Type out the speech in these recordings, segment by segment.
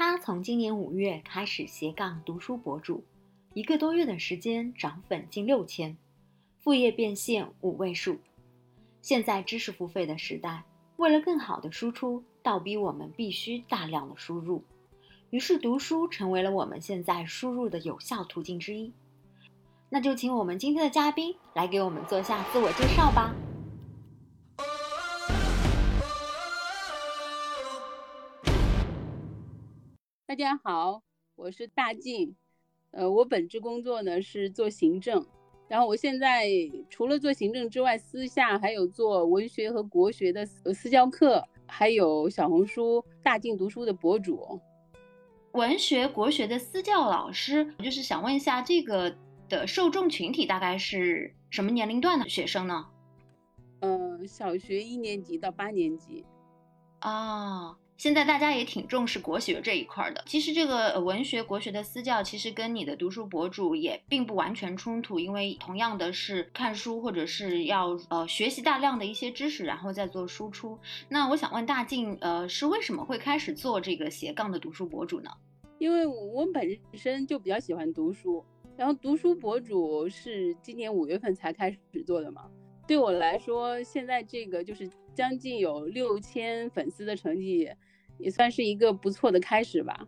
他从今年五月开始斜杠读书博主，一个多月的时间涨粉近六千，副业变现五位数。现在知识付费的时代，为了更好的输出，倒逼我们必须大量的输入，于是读书成为了我们现在输入的有效途径之一。那就请我们今天的嘉宾来给我们做下自我介绍吧。大家好，我是大静，呃，我本职工作呢是做行政，然后我现在除了做行政之外，私下还有做文学和国学的私教课，还有小红书大静读书的博主。文学国学的私教老师，就是想问一下这个。的受众群体大概是什么年龄段的学生呢？嗯，小学一年级到八年级。啊，现在大家也挺重视国学这一块的。其实这个文学国学的私教，其实跟你的读书博主也并不完全冲突，因为同样的是看书或者是要呃学习大量的一些知识，然后再做输出。那我想问大静，呃，是为什么会开始做这个斜杠的读书博主呢？因为我本身就比较喜欢读书。然后读书博主是今年五月份才开始做的嘛？对我来说，现在这个就是将近有六千粉丝的成绩，也算是一个不错的开始吧。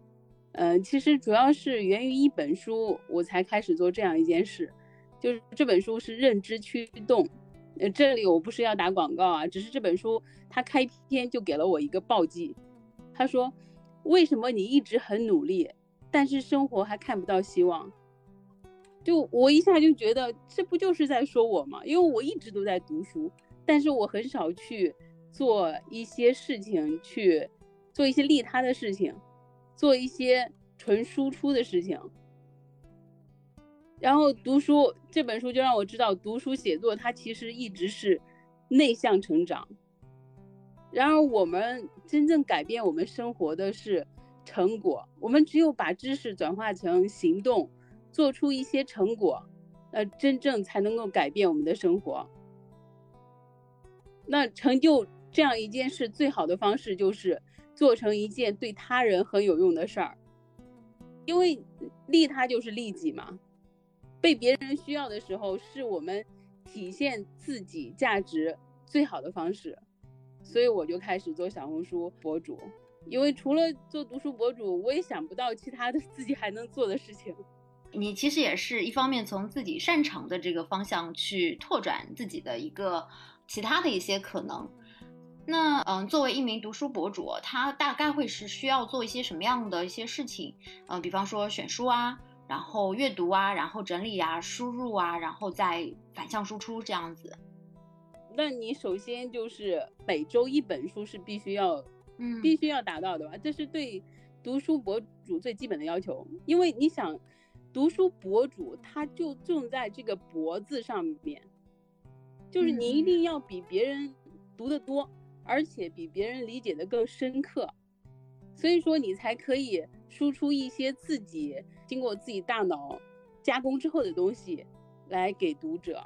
嗯，其实主要是源于一本书，我才开始做这样一件事，就是这本书是《认知驱动》。呃，这里我不是要打广告啊，只是这本书它开篇就给了我一个暴击，他说：“为什么你一直很努力，但是生活还看不到希望？”就我一下就觉得这不就是在说我吗？因为我一直都在读书，但是我很少去做一些事情，去做一些利他的事情，做一些纯输出的事情。然后读书这本书就让我知道，读书写作它其实一直是内向成长。然而我们真正改变我们生活的是成果，我们只有把知识转化成行动。做出一些成果，那真正才能够改变我们的生活。那成就这样一件事，最好的方式就是做成一件对他人很有用的事儿，因为利他就是利己嘛。被别人需要的时候，是我们体现自己价值最好的方式。所以我就开始做小红书博主，因为除了做读书博主，我也想不到其他的 自己还能做的事情。你其实也是一方面从自己擅长的这个方向去拓展自己的一个其他的一些可能。那嗯，作为一名读书博主，他大概会是需要做一些什么样的一些事情？嗯，比方说选书啊，然后阅读啊，然后整理啊，输入啊，然后再反向输出这样子。那你首先就是每周一本书是必须要，嗯，必须要达到的吧？这是对读书博主最基本的要求，因为你想。读书博主他就重在这个“博”字上面，就是你一定要比别人读得多，而且比别人理解的更深刻，所以说你才可以输出一些自己经过自己大脑加工之后的东西来给读者，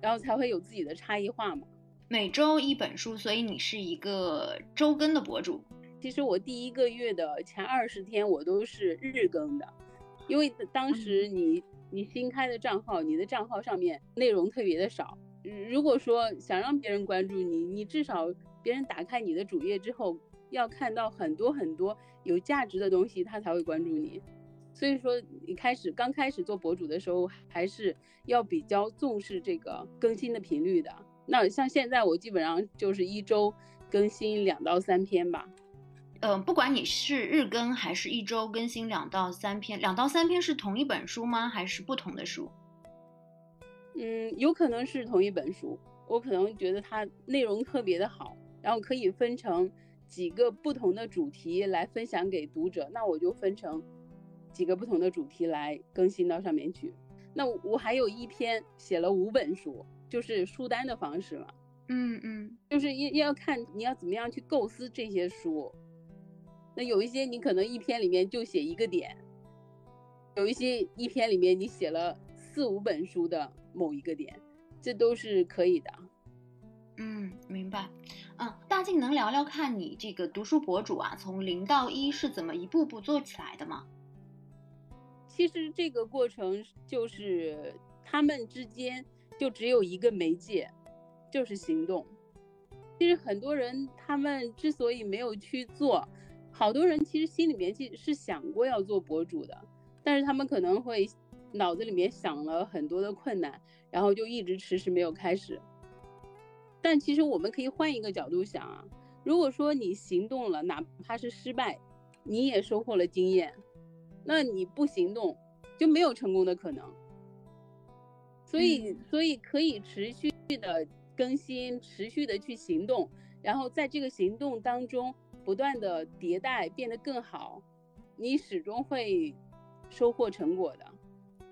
然后才会有自己的差异化嘛。每周一本书，所以你是一个周更的博主。其实我第一个月的前二十天我都是日更的。因为当时你你新开的账号，你的账号上面内容特别的少。如果说想让别人关注你，你至少别人打开你的主页之后，要看到很多很多有价值的东西，他才会关注你。所以说，你开始刚开始做博主的时候，还是要比较重视这个更新的频率的。那像现在我基本上就是一周更新两到三篇吧。嗯，不管你是日更还是一周更新两到三篇，两到三篇是同一本书吗？还是不同的书？嗯，有可能是同一本书。我可能觉得它内容特别的好，然后可以分成几个不同的主题来分享给读者，那我就分成几个不同的主题来更新到上面去。那我还有一篇写了五本书，就是书单的方式嘛。嗯嗯，就是要要看你要怎么样去构思这些书。那有一些你可能一篇里面就写一个点，有一些一篇里面你写了四五本书的某一个点，这都是可以的。嗯，明白。嗯，大静能聊聊看你这个读书博主啊，从零到一是怎么一步步做起来的吗？其实这个过程就是他们之间就只有一个媒介，就是行动。其实很多人他们之所以没有去做，好多人其实心里面其实是想过要做博主的，但是他们可能会脑子里面想了很多的困难，然后就一直迟迟没有开始。但其实我们可以换一个角度想啊，如果说你行动了，哪怕是失败，你也收获了经验。那你不行动，就没有成功的可能。所以，所以可以持续的更新，持续的去行动，然后在这个行动当中不断的迭代，变得更好，你始终会收获成果的。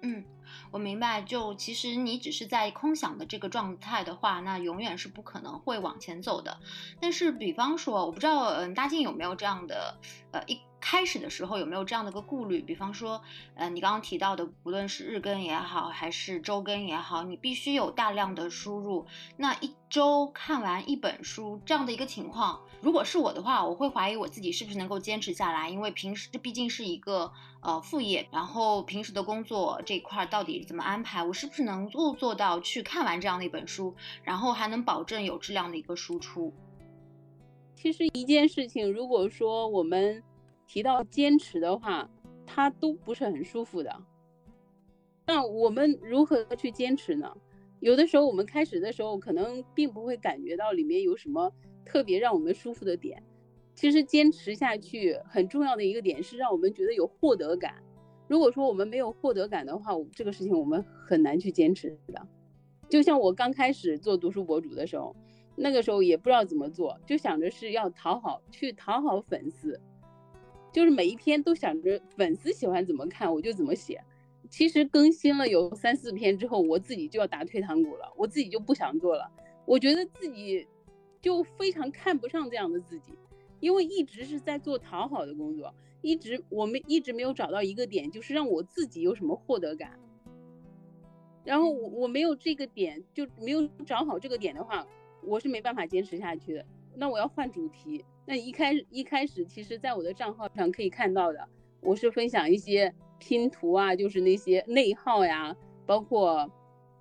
嗯，我明白。就其实你只是在空想的这个状态的话，那永远是不可能会往前走的。但是，比方说，我不知道，嗯，大靖有没有这样的，呃，一。开始的时候有没有这样的一个顾虑？比方说，呃，你刚刚提到的，不论是日更也好，还是周更也好，你必须有大量的输入。那一周看完一本书这样的一个情况，如果是我的话，我会怀疑我自己是不是能够坚持下来，因为平时这毕竟是一个呃副业，然后平时的工作这一块到底怎么安排，我是不是能够做到去看完这样的一本书，然后还能保证有质量的一个输出？其实一件事情，如果说我们。提到坚持的话，它都不是很舒服的。那我们如何去坚持呢？有的时候我们开始的时候可能并不会感觉到里面有什么特别让我们舒服的点。其实坚持下去很重要的一个点是让我们觉得有获得感。如果说我们没有获得感的话，这个事情我们很难去坚持的。就像我刚开始做读书博主的时候，那个时候也不知道怎么做，就想着是要讨好，去讨好粉丝。就是每一篇都想着粉丝喜欢怎么看我就怎么写，其实更新了有三四篇之后，我自己就要打退堂鼓了，我自己就不想做了。我觉得自己就非常看不上这样的自己，因为一直是在做讨好的工作，一直我们一直没有找到一个点，就是让我自己有什么获得感。然后我我没有这个点，就没有找好这个点的话，我是没办法坚持下去的。那我要换主题。那一开始一开始，其实在我的账号上可以看到的，我是分享一些拼图啊，就是那些内耗呀，包括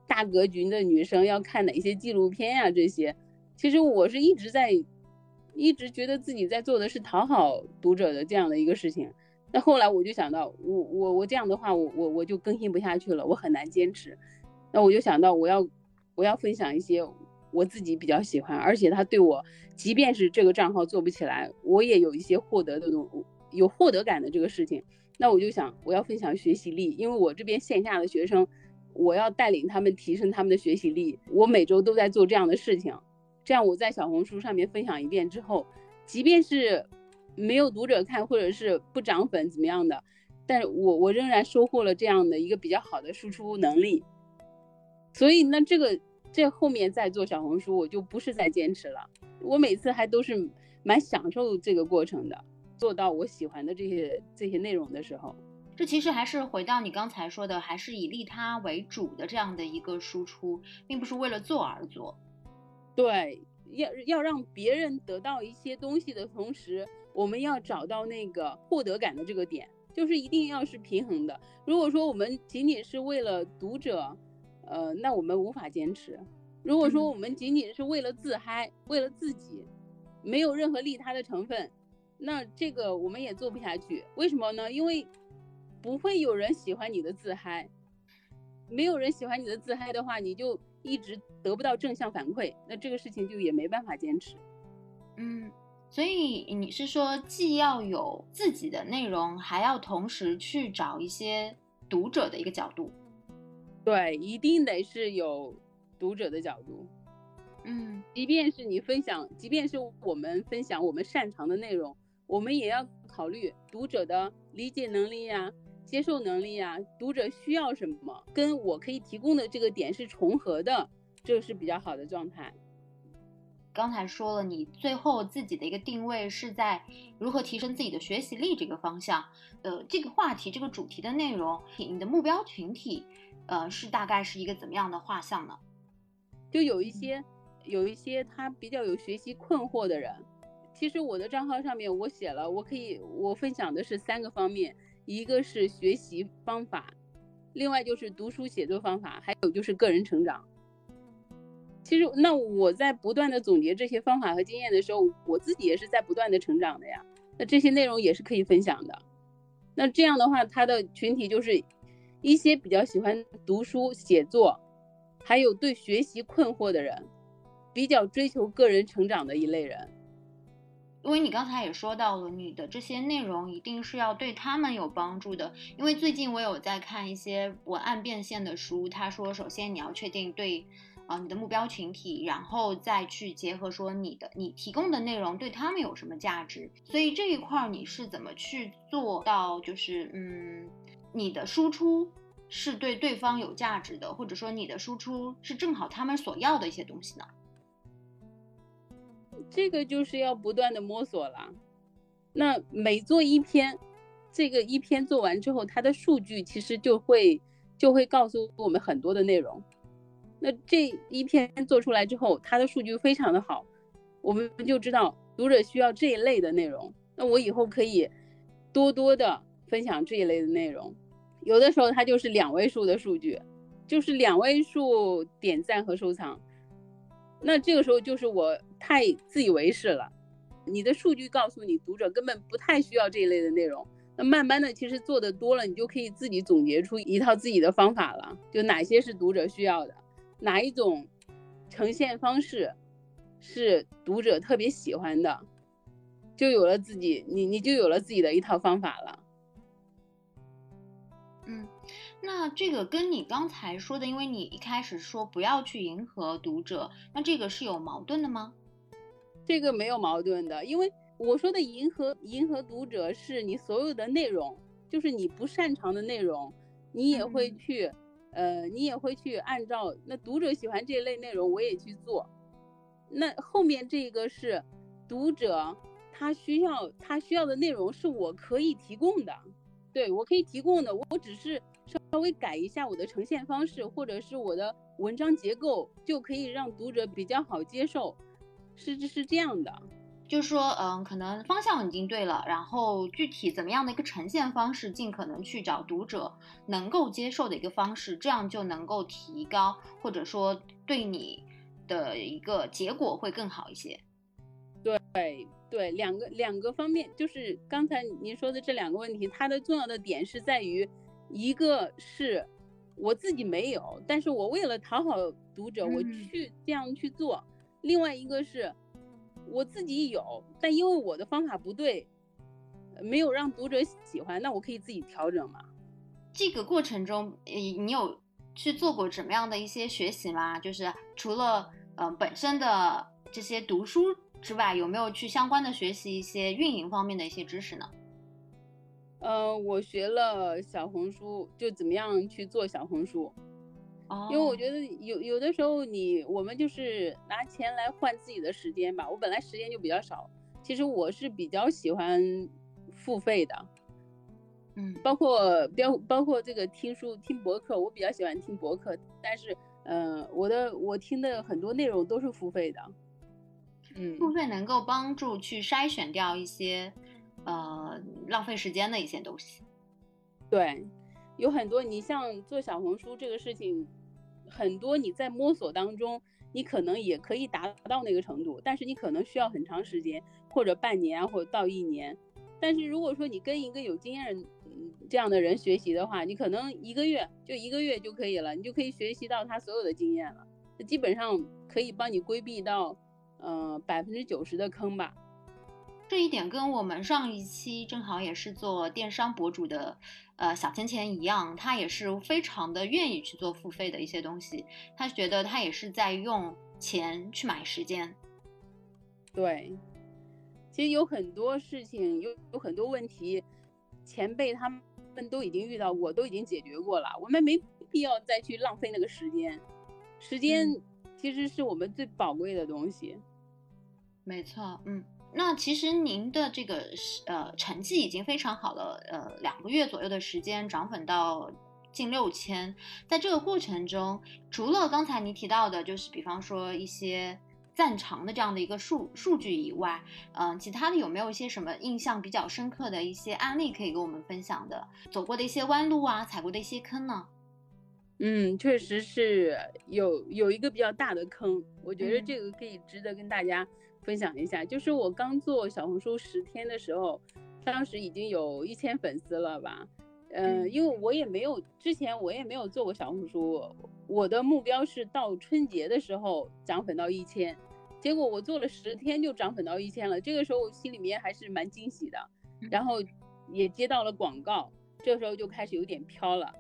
大格局的女生要看哪些纪录片呀，这些。其实我是一直在，一直觉得自己在做的是讨好读者的这样的一个事情。那后来我就想到，我我我这样的话，我我我就更新不下去了，我很难坚持。那我就想到，我要我要分享一些。我自己比较喜欢，而且他对我，即便是这个账号做不起来，我也有一些获得的东，有获得感的这个事情。那我就想，我要分享学习力，因为我这边线下的学生，我要带领他们提升他们的学习力。我每周都在做这样的事情，这样我在小红书上面分享一遍之后，即便是没有读者看，或者是不涨粉怎么样的，但是我我仍然收获了这样的一个比较好的输出能力。所以那这个。这后面再做小红书，我就不是在坚持了。我每次还都是蛮享受这个过程的，做到我喜欢的这些这些内容的时候，这其实还是回到你刚才说的，还是以利他为主的这样的一个输出，并不是为了做而做。对，要要让别人得到一些东西的同时，我们要找到那个获得感的这个点，就是一定要是平衡的。如果说我们仅仅是为了读者，呃，那我们无法坚持。如果说我们仅仅是为了自嗨，为了自己，没有任何利他的成分，那这个我们也做不下去。为什么呢？因为不会有人喜欢你的自嗨，没有人喜欢你的自嗨的话，你就一直得不到正向反馈，那这个事情就也没办法坚持。嗯，所以你是说，既要有自己的内容，还要同时去找一些读者的一个角度。对，一定得是有读者的角度，嗯，即便是你分享，即便是我们分享我们擅长的内容，我们也要考虑读者的理解能力呀、接受能力呀，读者需要什么，跟我可以提供的这个点是重合的，这个是比较好的状态。刚才说了，你最后自己的一个定位是在如何提升自己的学习力这个方向，呃，这个话题、这个主题的内容，你的目标群体。呃，是大概是一个怎么样的画像呢？就有一些有一些他比较有学习困惑的人。其实我的账号上面我写了，我可以我分享的是三个方面，一个是学习方法，另外就是读书写作方法，还有就是个人成长。其实那我在不断的总结这些方法和经验的时候，我自己也是在不断的成长的呀。那这些内容也是可以分享的。那这样的话，他的群体就是一些比较喜欢读书写作，还有对学习困惑的人，比较追求个人成长的一类人。因为你刚才也说到了，你的这些内容一定是要对他们有帮助的。因为最近我有在看一些文案变现的书，他说，首先你要确定对，呃，你的目标群体，然后再去结合说你的你提供的内容对他们有什么价值。所以这一块儿你是怎么去做到，就是嗯，你的输出是对对方有价值的，或者说你的输出是正好他们所要的一些东西呢？这个就是要不断的摸索了。那每做一篇，这个一篇做完之后，它的数据其实就会就会告诉我们很多的内容。那这一篇做出来之后，它的数据非常的好，我们就知道读者需要这一类的内容。那我以后可以多多的分享这一类的内容。有的时候它就是两位数的数据，就是两位数点赞和收藏。那这个时候就是我太自以为是了，你的数据告诉你读者根本不太需要这一类的内容。那慢慢的，其实做的多了，你就可以自己总结出一套自己的方法了，就哪些是读者需要的，哪一种呈现方式是读者特别喜欢的，就有了自己，你你就有了自己的一套方法了。那这个跟你刚才说的，因为你一开始说不要去迎合读者，那这个是有矛盾的吗？这个没有矛盾的，因为我说的迎合迎合读者是你所有的内容，就是你不擅长的内容，你也会去，呃，你也会去按照那读者喜欢这一类内容，我也去做。那后面这个是读者他需要他需要的内容是我可以提供的，对我可以提供的，我只是。稍微改一下我的呈现方式，或者是我的文章结构，就可以让读者比较好接受，是是这样的。就是说，嗯，可能方向已经对了，然后具体怎么样的一个呈现方式，尽可能去找读者能够接受的一个方式，这样就能够提高，或者说对你的一个结果会更好一些。对对，两个两个方面，就是刚才您说的这两个问题，它的重要的点是在于。一个是我自己没有，但是我为了讨好读者，我去这样去做；另外一个是我自己有，但因为我的方法不对，没有让读者喜欢，那我可以自己调整嘛。这个过程中，你你有去做过什么样的一些学习吗？就是除了嗯本身的这些读书之外，有没有去相关的学习一些运营方面的一些知识呢？呃，我学了小红书，就怎么样去做小红书。哦，因为我觉得有有的时候你我们就是拿钱来换自己的时间吧。我本来时间就比较少，其实我是比较喜欢付费的。嗯，包括标包括这个听书听博客，我比较喜欢听博客，但是呃，我的我听的很多内容都是付费的。嗯，付费能够帮助去筛选掉一些。呃，浪费时间的一些东西，对，有很多。你像做小红书这个事情，很多你在摸索当中，你可能也可以达到那个程度，但是你可能需要很长时间，或者半年，或者到一年。但是如果说你跟一个有经验这样的人学习的话，你可能一个月就一个月就可以了，你就可以学习到他所有的经验了，基本上可以帮你规避到呃百分之九十的坑吧。这一点跟我们上一期正好也是做电商博主的，呃，小钱钱一样，他也是非常的愿意去做付费的一些东西。他觉得他也是在用钱去买时间。对，其实有很多事情，有有很多问题，前辈他们都已经遇到过，都已经解决过了，我们没必要再去浪费那个时间。时间其实是我们最宝贵的东西。没错，嗯。那其实您的这个呃成绩已经非常好了，呃两个月左右的时间涨粉到近六千，在这个过程中，除了刚才您提到的，就是比方说一些赞长的这样的一个数数据以外，嗯，其他的有没有一些什么印象比较深刻的一些案例可以跟我们分享的？走过的一些弯路啊，踩过的一些坑呢？嗯，确实是有有一个比较大的坑，我觉得这个可以值得跟大家分享一下。就是我刚做小红书十天的时候，当时已经有一千粉丝了吧？嗯，因为我也没有之前我也没有做过小红书，我的目标是到春节的时候涨粉到一千，结果我做了十天就涨粉到一千了，这个时候心里面还是蛮惊喜的，然后也接到了广告，这个时候就开始有点飘了，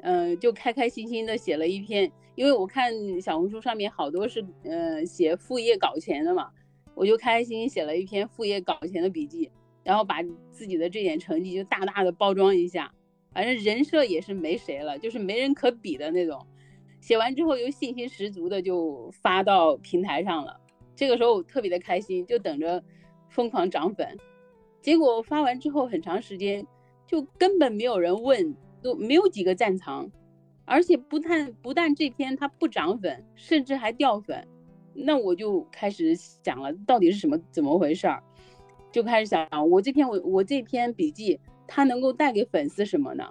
嗯，就开开心心的写了一篇，因为我看小红书上面好多是嗯写副业搞钱的嘛，我就开开心心写了一篇副业搞钱的笔记，然后把自己的这点成绩就大大的包装一下。反正人设也是没谁了，就是没人可比的那种。写完之后又信心十足的就发到平台上了，这个时候我特别的开心，就等着疯狂涨粉。结果发完之后很长时间就根本没有人问，都没有几个赞藏，而且不但不但这篇它不涨粉，甚至还掉粉。那我就开始想了，到底是什么怎么回事儿？就开始想，我这篇我我这篇笔记。它能够带给粉丝什么呢？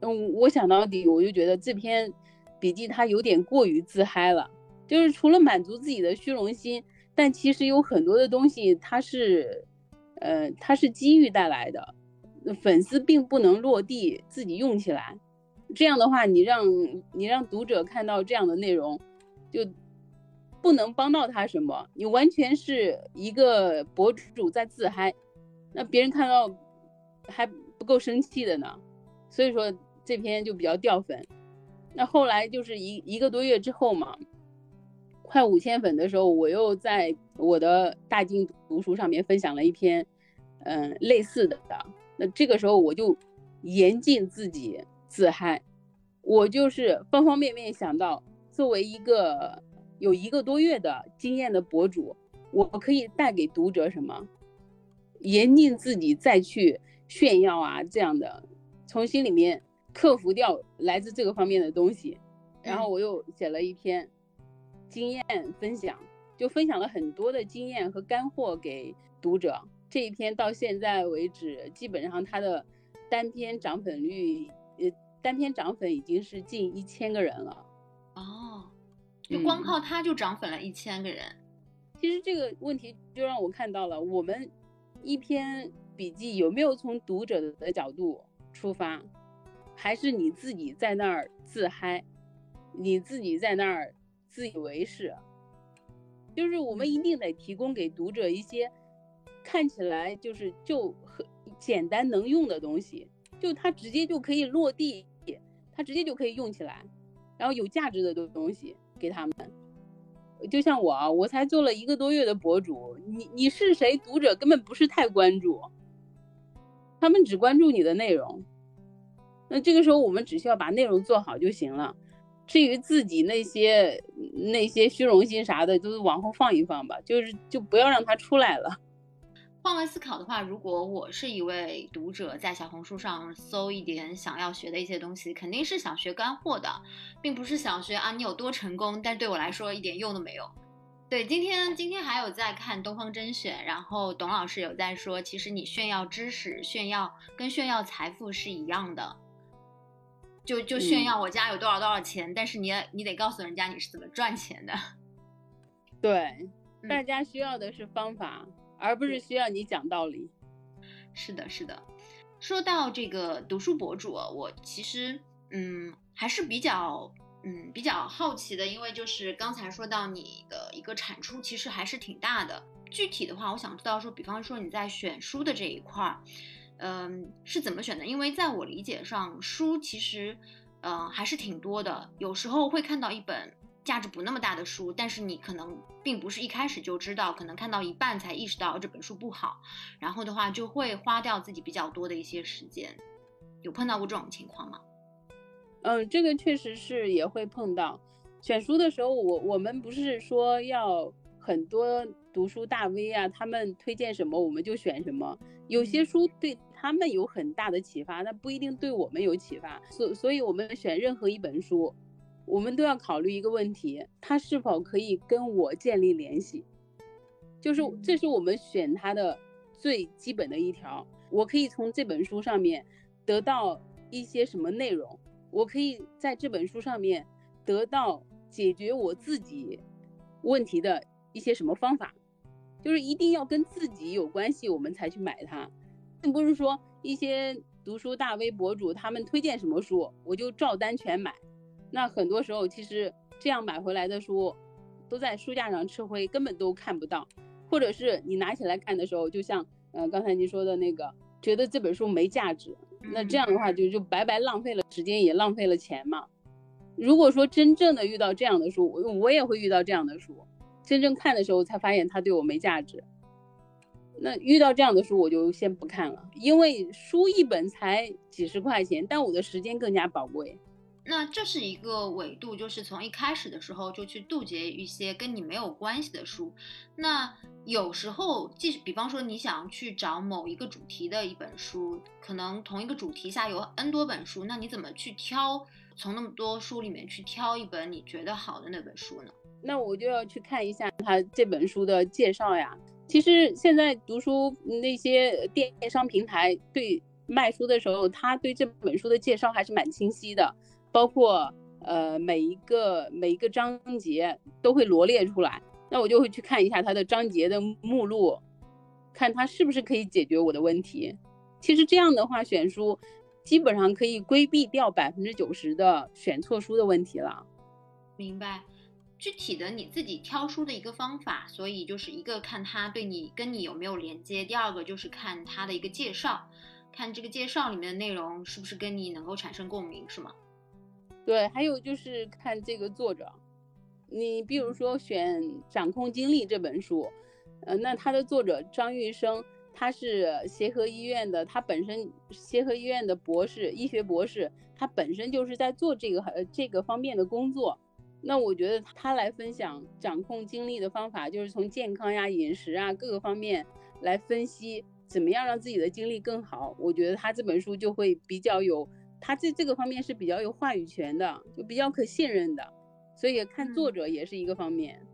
嗯，我想到底，我就觉得这篇笔记它有点过于自嗨了，就是除了满足自己的虚荣心，但其实有很多的东西它是，呃，它是机遇带来的，粉丝并不能落地自己用起来。这样的话，你让你让读者看到这样的内容，就不能帮到他什么，你完全是一个博主在自嗨，那别人看到。还不够生气的呢，所以说这篇就比较掉粉。那后来就是一一个多月之后嘛，快五千粉的时候，我又在我的大金读书上面分享了一篇，嗯，类似的。那这个时候我就严禁自己自嗨，我就是方方面面想到，作为一个有一个多月的经验的博主，我可以带给读者什么，严禁自己再去。炫耀啊，这样的，从心里面克服掉来自这个方面的东西，然后我又写了一篇经验分享，就分享了很多的经验和干货给读者。这一篇到现在为止，基本上它的单篇涨粉率，呃，单篇涨粉已经是近一千个人了。哦，就光靠它就涨粉了一千个人。其实这个问题就让我看到了我们一篇。笔记有没有从读者的角度出发，还是你自己在那儿自嗨，你自己在那儿自以为是？就是我们一定得提供给读者一些看起来就是就很简单能用的东西，就它直接就可以落地，它直接就可以用起来，然后有价值的东西给他们。就像我啊，我才做了一个多月的博主，你你是谁？读者根本不是太关注。他们只关注你的内容，那这个时候我们只需要把内容做好就行了。至于自己那些那些虚荣心啥的，都往后放一放吧，就是就不要让它出来了。换位思考的话，如果我是一位读者，在小红书上搜一点想要学的一些东西，肯定是想学干货的，并不是想学啊你有多成功，但对我来说一点用都没有。对，今天今天还有在看东方甄选，然后董老师有在说，其实你炫耀知识、炫耀跟炫耀财富是一样的，就就炫耀我家有多少多少钱，但是你你得告诉人家你是怎么赚钱的。对，大家需要的是方法，而不是需要你讲道理。是的，是的。说到这个读书博主，我其实嗯还是比较。嗯，比较好奇的，因为就是刚才说到你的一个产出其实还是挺大的。具体的话，我想知道说，比方说你在选书的这一块儿，嗯，是怎么选的？因为在我理解上，书其实，嗯，还是挺多的。有时候会看到一本价值不那么大的书，但是你可能并不是一开始就知道，可能看到一半才意识到这本书不好，然后的话就会花掉自己比较多的一些时间。有碰到过这种情况吗？嗯，这个确实是也会碰到。选书的时候，我我们不是说要很多读书大 V 啊，他们推荐什么我们就选什么。有些书对他们有很大的启发，那不一定对我们有启发。所所以，我们选任何一本书，我们都要考虑一个问题：他是否可以跟我建立联系？就是这是我们选他的最基本的一条。我可以从这本书上面得到一些什么内容？我可以在这本书上面得到解决我自己问题的一些什么方法？就是一定要跟自己有关系，我们才去买它，并不是说一些读书大 V 博主他们推荐什么书，我就照单全买。那很多时候其实这样买回来的书都在书架上吃灰，根本都看不到。或者是你拿起来看的时候，就像呃刚才您说的那个，觉得这本书没价值，那这样的话就就白白浪费了时间，也浪费了钱嘛。如果说真正的遇到这样的书，我我也会遇到这样的书。真正看的时候才发现它对我没价值，那遇到这样的书我就先不看了，因为书一本才几十块钱，但我的时间更加宝贵。那这是一个维度，就是从一开始的时候就去杜绝一些跟你没有关系的书。那有时候，即使比方说你想去找某一个主题的一本书，可能同一个主题下有 N 多本书，那你怎么去挑？从那么多书里面去挑一本你觉得好的那本书呢？那我就要去看一下他这本书的介绍呀。其实现在读书那些电商平台对卖书的时候，他对这本书的介绍还是蛮清晰的，包括呃每一个每一个章节都会罗列出来。那我就会去看一下它的章节的目录，看它是不是可以解决我的问题。其实这样的话选书，基本上可以规避掉百分之九十的选错书的问题了。明白。具体的你自己挑书的一个方法，所以就是一个看它对你跟你有没有连接，第二个就是看它的一个介绍，看这个介绍里面的内容是不是跟你能够产生共鸣，是吗？对，还有就是看这个作者，你比如说选《掌控精力》这本书，呃，那它的作者张玉生，他是协和医院的，他本身协和医院的博士，医学博士，他本身就是在做这个呃这个方面的工作。那我觉得他来分享掌控精力的方法，就是从健康呀、饮食啊各个方面来分析，怎么样让自己的精力更好。我觉得他这本书就会比较有，他在这个方面是比较有话语权的，就比较可信任的。所以看作者也是一个方面。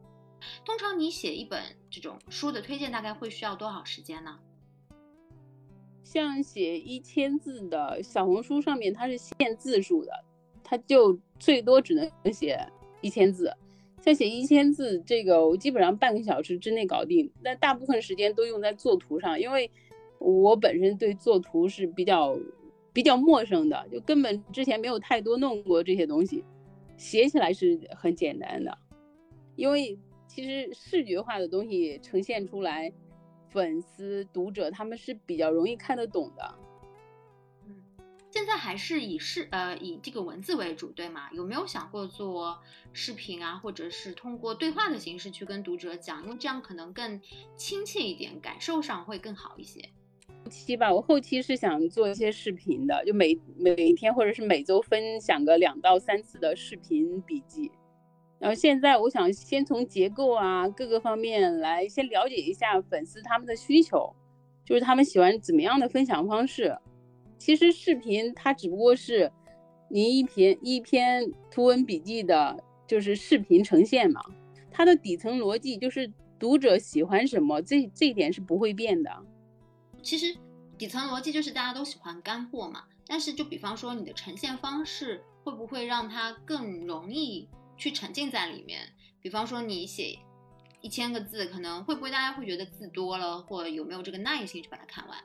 通常你写一本这种书的推荐，大概会需要多少时间呢？像写一千字的小红书上面，它是限字数的，它就最多只能写。一千字，像写一千字这个，我基本上半个小时之内搞定。但大部分时间都用在作图上，因为我本身对作图是比较比较陌生的，就根本之前没有太多弄过这些东西。写起来是很简单的，因为其实视觉化的东西呈现出来，粉丝读者他们是比较容易看得懂的。嗯现在还是以视呃以这个文字为主，对吗？有没有想过做视频啊，或者是通过对话的形式去跟读者讲，因为这样可能更亲切一点，感受上会更好一些。期吧，我后期是想做一些视频的，就每每天或者是每周分享个两到三次的视频笔记。然后现在我想先从结构啊各个方面来先了解一下粉丝他们的需求，就是他们喜欢怎么样的分享方式。其实视频它只不过是您一篇一篇图文笔记的，就是视频呈现嘛。它的底层逻辑就是读者喜欢什么，这这一点是不会变的。其实底层逻辑就是大家都喜欢干货嘛。但是就比方说你的呈现方式会不会让它更容易去沉浸在里面？比方说你写一千个字，可能会不会大家会觉得字多了，或有没有这个耐心去把它看完？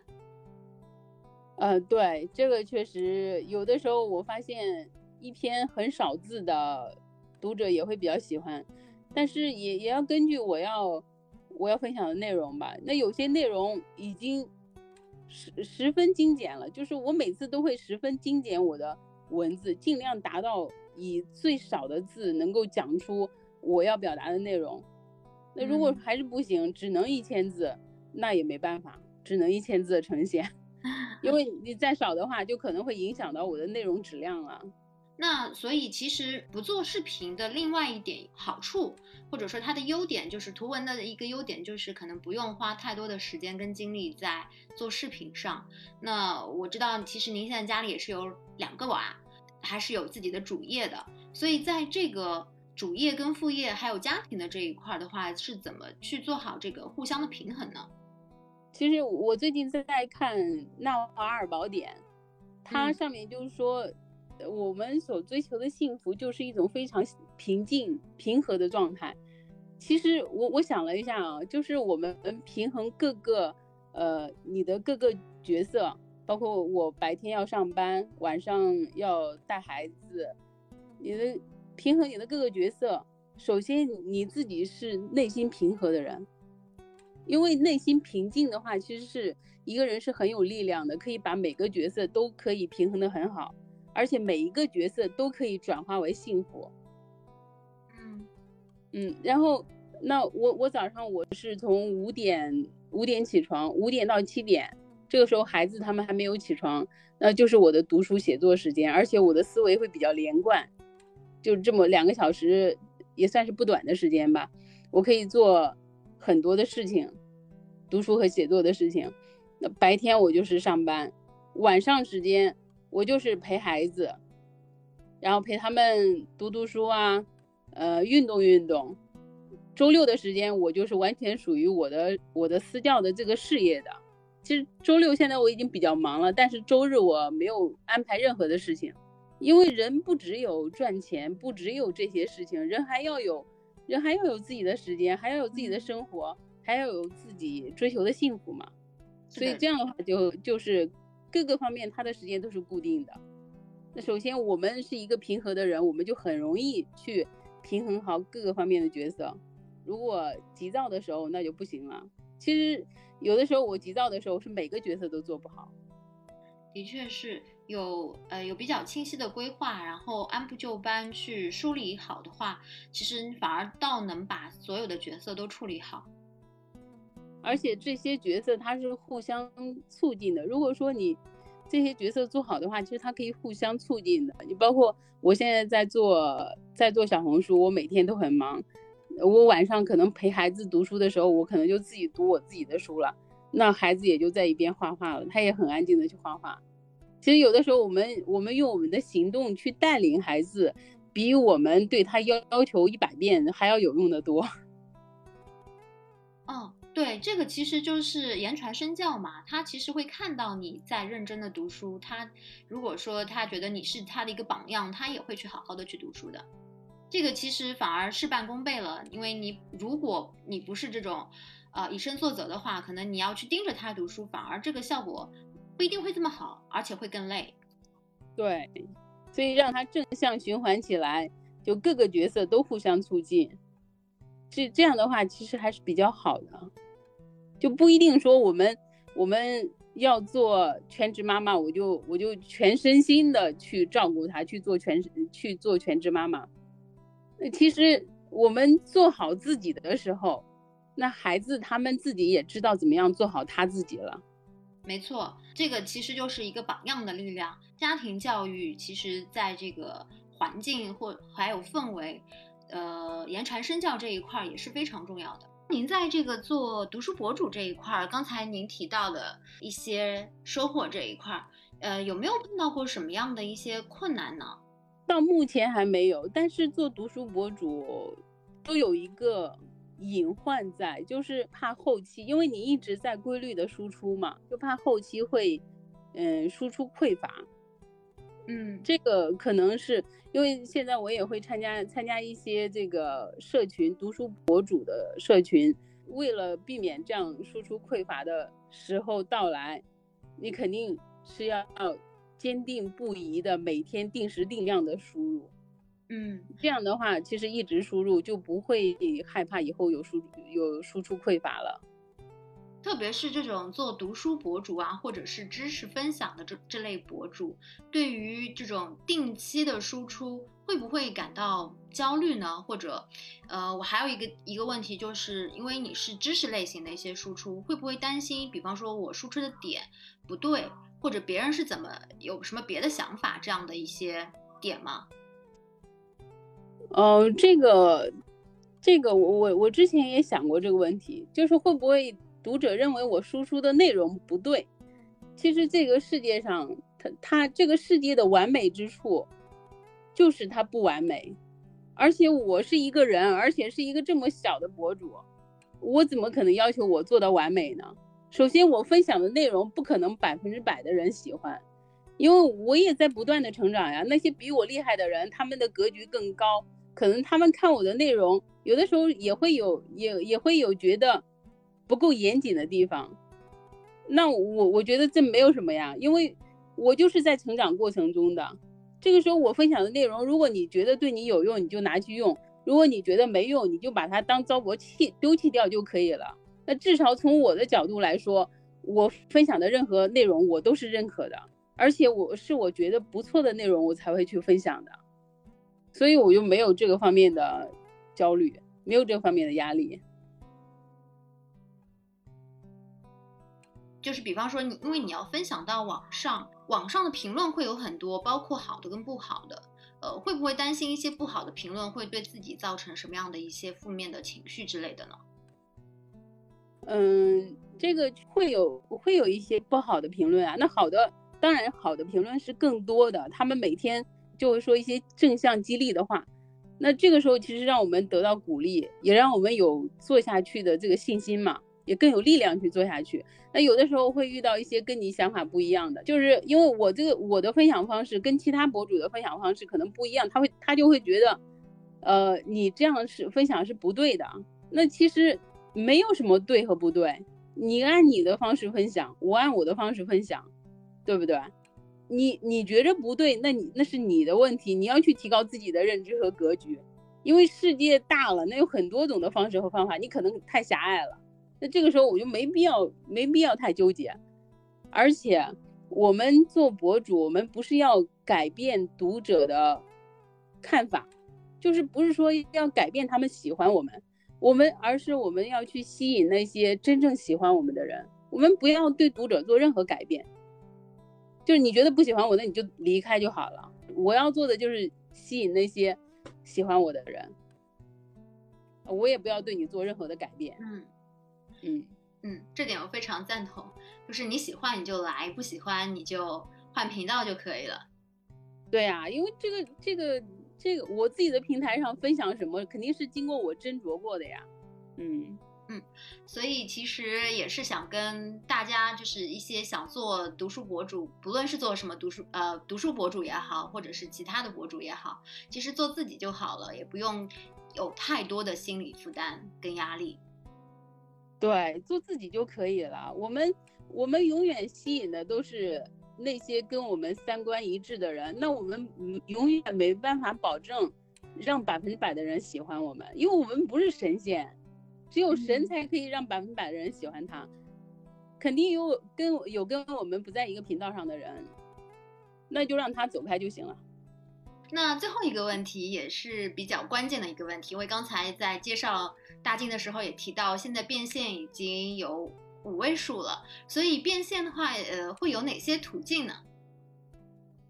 呃，对，这个确实有的时候我发现一篇很少字的读者也会比较喜欢，但是也也要根据我要我要分享的内容吧。那有些内容已经十十分精简了，就是我每次都会十分精简我的文字，尽量达到以最少的字能够讲出我要表达的内容。那如果还是不行，只能一千字，那也没办法，只能一千字的呈现。因为你再少的话，就可能会影响到我的内容质量了。那所以其实不做视频的另外一点好处，或者说它的优点，就是图文的一个优点，就是可能不用花太多的时间跟精力在做视频上。那我知道，其实您现在家里也是有两个娃，还是有自己的主业的。所以在这个主业跟副业还有家庭的这一块的话，是怎么去做好这个互相的平衡呢？其实我最近在看《纳瓦尔宝典》，它上面就是说，我们所追求的幸福就是一种非常平静、平和的状态。其实我我想了一下啊，就是我们平衡各个呃你的各个角色，包括我白天要上班，晚上要带孩子，你的平衡你的各个角色，首先你自己是内心平和的人。因为内心平静的话，其实是一个人是很有力量的，可以把每个角色都可以平衡的很好，而且每一个角色都可以转化为幸福。嗯嗯，然后那我我早上我是从五点五点起床，五点到七点，这个时候孩子他们还没有起床，那就是我的读书写作时间，而且我的思维会比较连贯，就这么两个小时也算是不短的时间吧，我可以做。很多的事情，读书和写作的事情。那白天我就是上班，晚上时间我就是陪孩子，然后陪他们读读书啊，呃，运动运动。周六的时间我就是完全属于我的我的私教的这个事业的。其实周六现在我已经比较忙了，但是周日我没有安排任何的事情，因为人不只有赚钱，不只有这些事情，人还要有。人还要有自己的时间，还要有自己的生活，还要有自己追求的幸福嘛。所以这样的话，就就是各个方面他的时间都是固定的。那首先我们是一个平和的人，我们就很容易去平衡好各个方面的角色。如果急躁的时候，那就不行了。其实有的时候我急躁的时候，是每个角色都做不好。的确是。有呃有比较清晰的规划，然后按部就班去梳理好的话，其实反而倒能把所有的角色都处理好。而且这些角色它是互相促进的。如果说你这些角色做好的话，其实它可以互相促进的。你包括我现在在做在做小红书，我每天都很忙。我晚上可能陪孩子读书的时候，我可能就自己读我自己的书了，那孩子也就在一边画画了，他也很安静的去画画。其实有的时候，我们我们用我们的行动去带领孩子，比我们对他要要求一百遍还要有用的多。嗯，对，这个其实就是言传身教嘛。他其实会看到你在认真的读书，他如果说他觉得你是他的一个榜样，他也会去好好的去读书的。这个其实反而事半功倍了，因为你如果你不是这种，呃，以身作则的话，可能你要去盯着他读书，反而这个效果。不一定会这么好，而且会更累。对，所以让他正向循环起来，就各个角色都互相促进，这这样的话其实还是比较好的。就不一定说我们我们要做全职妈妈，我就我就全身心的去照顾他，去做全去做全职妈妈。那其实我们做好自己的时候，那孩子他们自己也知道怎么样做好他自己了。没错，这个其实就是一个榜样的力量。家庭教育其实在这个环境或还有氛围，呃，言传身教这一块也是非常重要的。您在这个做读书博主这一块儿，刚才您提到的一些收获这一块儿，呃，有没有碰到过什么样的一些困难呢？到目前还没有，但是做读书博主都有一个。隐患在就是怕后期，因为你一直在规律的输出嘛，就怕后期会，嗯，输出匮乏。嗯，这个可能是因为现在我也会参加参加一些这个社群读书博主的社群，为了避免这样输出匮乏的时候到来，你肯定是要坚定不移的每天定时定量的输入。嗯，这样的话，其实一直输入就不会害怕以后有输有输出匮乏了。特别是这种做读书博主啊，或者是知识分享的这这类博主，对于这种定期的输出，会不会感到焦虑呢？或者，呃，我还有一个一个问题，就是因为你是知识类型的一些输出，会不会担心，比方说我输出的点不对，或者别人是怎么有什么别的想法这样的一些点吗？哦，这个，这个我我我之前也想过这个问题，就是会不会读者认为我输出的内容不对？其实这个世界上，它它这个世界的完美之处，就是它不完美，而且我是一个人，而且是一个这么小的博主，我怎么可能要求我做到完美呢？首先，我分享的内容不可能百分之百的人喜欢，因为我也在不断的成长呀。那些比我厉害的人，他们的格局更高，可能他们看我的内容，有的时候也会有，也也会有觉得不够严谨的地方。那我我觉得这没有什么呀，因为我就是在成长过程中的。这个时候我分享的内容，如果你觉得对你有用，你就拿去用；如果你觉得没用，你就把它当糟粕弃丢弃掉就可以了。那至少从我的角度来说，我分享的任何内容我都是认可的，而且我是我觉得不错的内容我才会去分享的，所以我就没有这个方面的焦虑，没有这方面的压力。就是比方说你，因为你要分享到网上，网上的评论会有很多，包括好的跟不好的，呃，会不会担心一些不好的评论会对自己造成什么样的一些负面的情绪之类的呢？嗯，这个会有会有一些不好的评论啊。那好的，当然好的评论是更多的，他们每天就会说一些正向激励的话。那这个时候其实让我们得到鼓励，也让我们有做下去的这个信心嘛，也更有力量去做下去。那有的时候会遇到一些跟你想法不一样的，就是因为我这个我的分享方式跟其他博主的分享方式可能不一样，他会他就会觉得，呃，你这样是分享是不对的。那其实。没有什么对和不对，你按你的方式分享，我按我的方式分享，对不对？你你觉着不对，那你那是你的问题，你要去提高自己的认知和格局，因为世界大了，那有很多种的方式和方法，你可能太狭隘了。那这个时候我就没必要没必要太纠结，而且我们做博主，我们不是要改变读者的看法，就是不是说要改变他们喜欢我们。我们而是我们要去吸引那些真正喜欢我们的人，我们不要对读者做任何改变。就是你觉得不喜欢我，那你就离开就好了。我要做的就是吸引那些喜欢我的人，我也不要对你做任何的改变。嗯嗯嗯，这点我非常赞同。就是你喜欢你就来，不喜欢你就换频道就可以了。对啊，因为这个这个。这个我自己的平台上分享什么，肯定是经过我斟酌过的呀。嗯嗯，所以其实也是想跟大家，就是一些想做读书博主，不论是做什么读书呃读书博主也好，或者是其他的博主也好，其实做自己就好了，也不用有太多的心理负担跟压力。对，做自己就可以了。我们我们永远吸引的都是。那些跟我们三观一致的人，那我们永远没办法保证让百分之百的人喜欢我们，因为我们不是神仙，只有神才可以让百分百的人喜欢他。肯定有跟有跟我们不在一个频道上的人，那就让他走开就行了。那最后一个问题也是比较关键的一个问题，因为刚才在介绍大金的时候也提到，现在变现已经有。五位数了，所以变现的话，呃，会有哪些途径呢？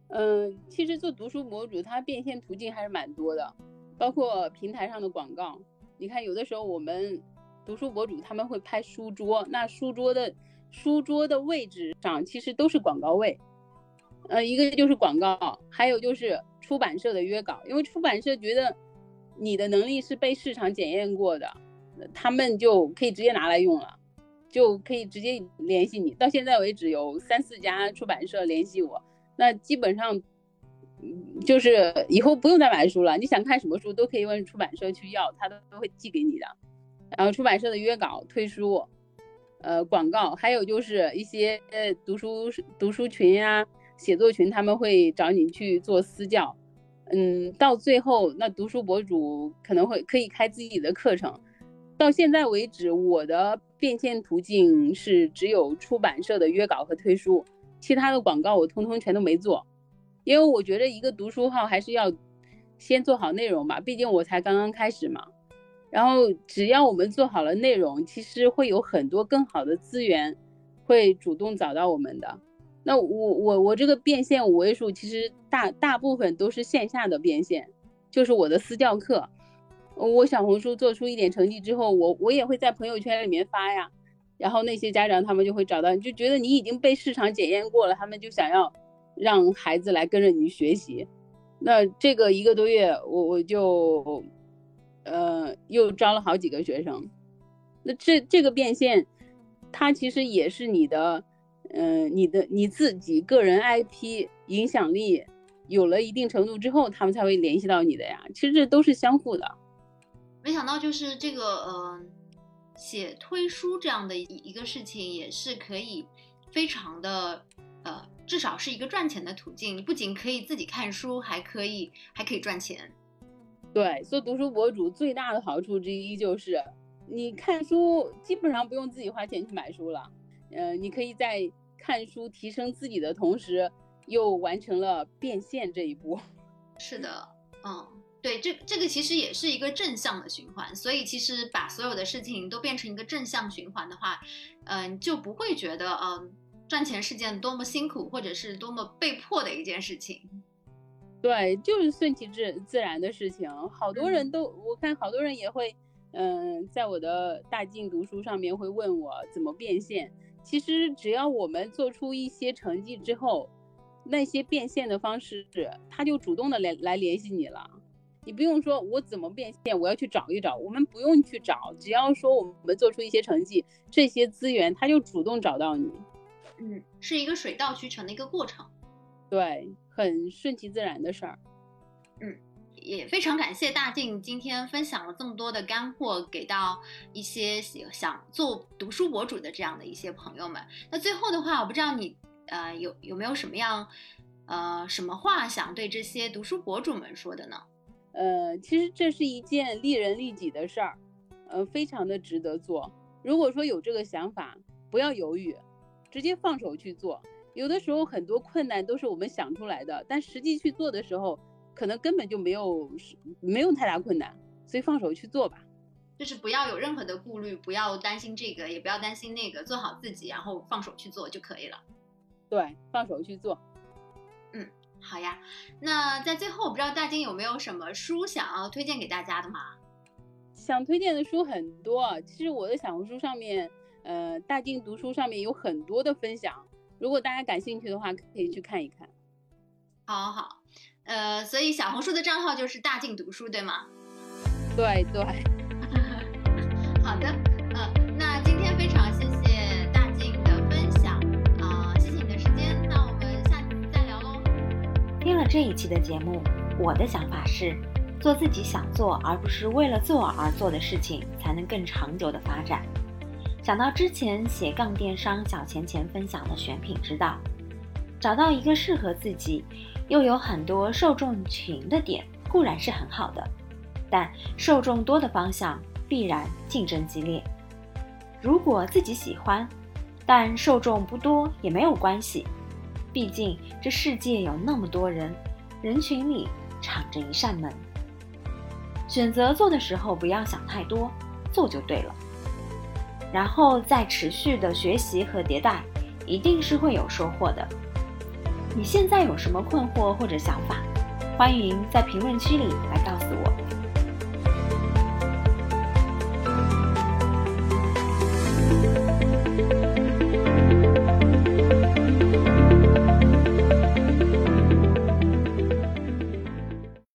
嗯，其实做读书博主，它变现途径还是蛮多的，包括平台上的广告。你看，有的时候我们读书博主他们会拍书桌，那书桌的书桌的位置上其实都是广告位。呃，一个就是广告，还有就是出版社的约稿，因为出版社觉得你的能力是被市场检验过的，他们就可以直接拿来用了。就可以直接联系你。到现在为止，有三四家出版社联系我，那基本上，就是以后不用再买书了。你想看什么书，都可以问出版社去要，他都会寄给你的。然后出版社的约稿、推书、呃广告，还有就是一些读书读书群呀、写作群，他们会找你去做私教。嗯，到最后，那读书博主可能会可以开自己的课程。到现在为止，我的变现途径是只有出版社的约稿和推书，其他的广告我通通全都没做，因为我觉得一个读书号还是要先做好内容吧，毕竟我才刚刚开始嘛。然后只要我们做好了内容，其实会有很多更好的资源会主动找到我们的。那我我我这个变现五位数，其实大大部分都是线下的变现，就是我的私教课。我小红书做出一点成绩之后，我我也会在朋友圈里面发呀，然后那些家长他们就会找到你，就觉得你已经被市场检验过了，他们就想要让孩子来跟着你学习，那这个一个多月，我我就，呃，又招了好几个学生。那这这个变现，它其实也是你的，嗯，你的你自己个人 IP 影响力有了一定程度之后，他们才会联系到你的呀。其实这都是相互的。没想到就是这个，呃，写推书这样的一一个事情，也是可以非常的，呃。至少是一个赚钱的途径，你不仅可以自己看书，还可以还可以赚钱。对，做读书博主最大的好处之一就是，你看书基本上不用自己花钱去买书了。呃，你可以在看书提升自己的同时，又完成了变现这一步。是的，嗯，对，这这个其实也是一个正向的循环。所以其实把所有的事情都变成一个正向循环的话，嗯，就不会觉得嗯。赚钱是件多么辛苦，或者是多么被迫的一件事情。对，就是顺其自自然的事情。好多人都，我看好多人也会，嗯，在我的大静读书上面会问我怎么变现。其实只要我们做出一些成绩之后，那些变现的方式，他就主动的来来联系你了。你不用说我怎么变现，我要去找一找，我们不用去找，只要说我们做出一些成绩，这些资源他就主动找到你。嗯，是一个水到渠成的一个过程，对，很顺其自然的事儿。嗯，也非常感谢大静今天分享了这么多的干货，给到一些想做读书博主的这样的一些朋友们。那最后的话，我不知道你呃有有没有什么样呃什么话想对这些读书博主们说的呢？呃，其实这是一件利人利己的事儿，呃，非常的值得做。如果说有这个想法，不要犹豫。直接放手去做，有的时候很多困难都是我们想出来的，但实际去做的时候，可能根本就没有没有太大困难，所以放手去做吧，就是不要有任何的顾虑，不要担心这个，也不要担心那个，做好自己，然后放手去做就可以了。对，放手去做。嗯，好呀。那在最后，我不知道大金有没有什么书想要推荐给大家的吗？想推荐的书很多，其实我的小红书上面。呃，大金读书上面有很多的分享，如果大家感兴趣的话，可以去看一看。好好，呃，所以小红书的账号就是大静读书，对吗？对 对。好的，嗯，那今天非常谢谢大静的分享啊，谢谢你的时间，那我们下次再聊喽。听了这一期的节目，我的想法是，做自己想做而不是为了做而做的事情，才能更长久的发展。想到之前斜杠电商小钱钱分享的选品之道，找到一个适合自己又有很多受众群的点固然是很好的，但受众多的方向必然竞争激烈。如果自己喜欢，但受众不多也没有关系，毕竟这世界有那么多人，人群里敞着一扇门。选择做的时候不要想太多，做就对了。然后再持续的学习和迭代，一定是会有收获的。你现在有什么困惑或者想法，欢迎在评论区里来告。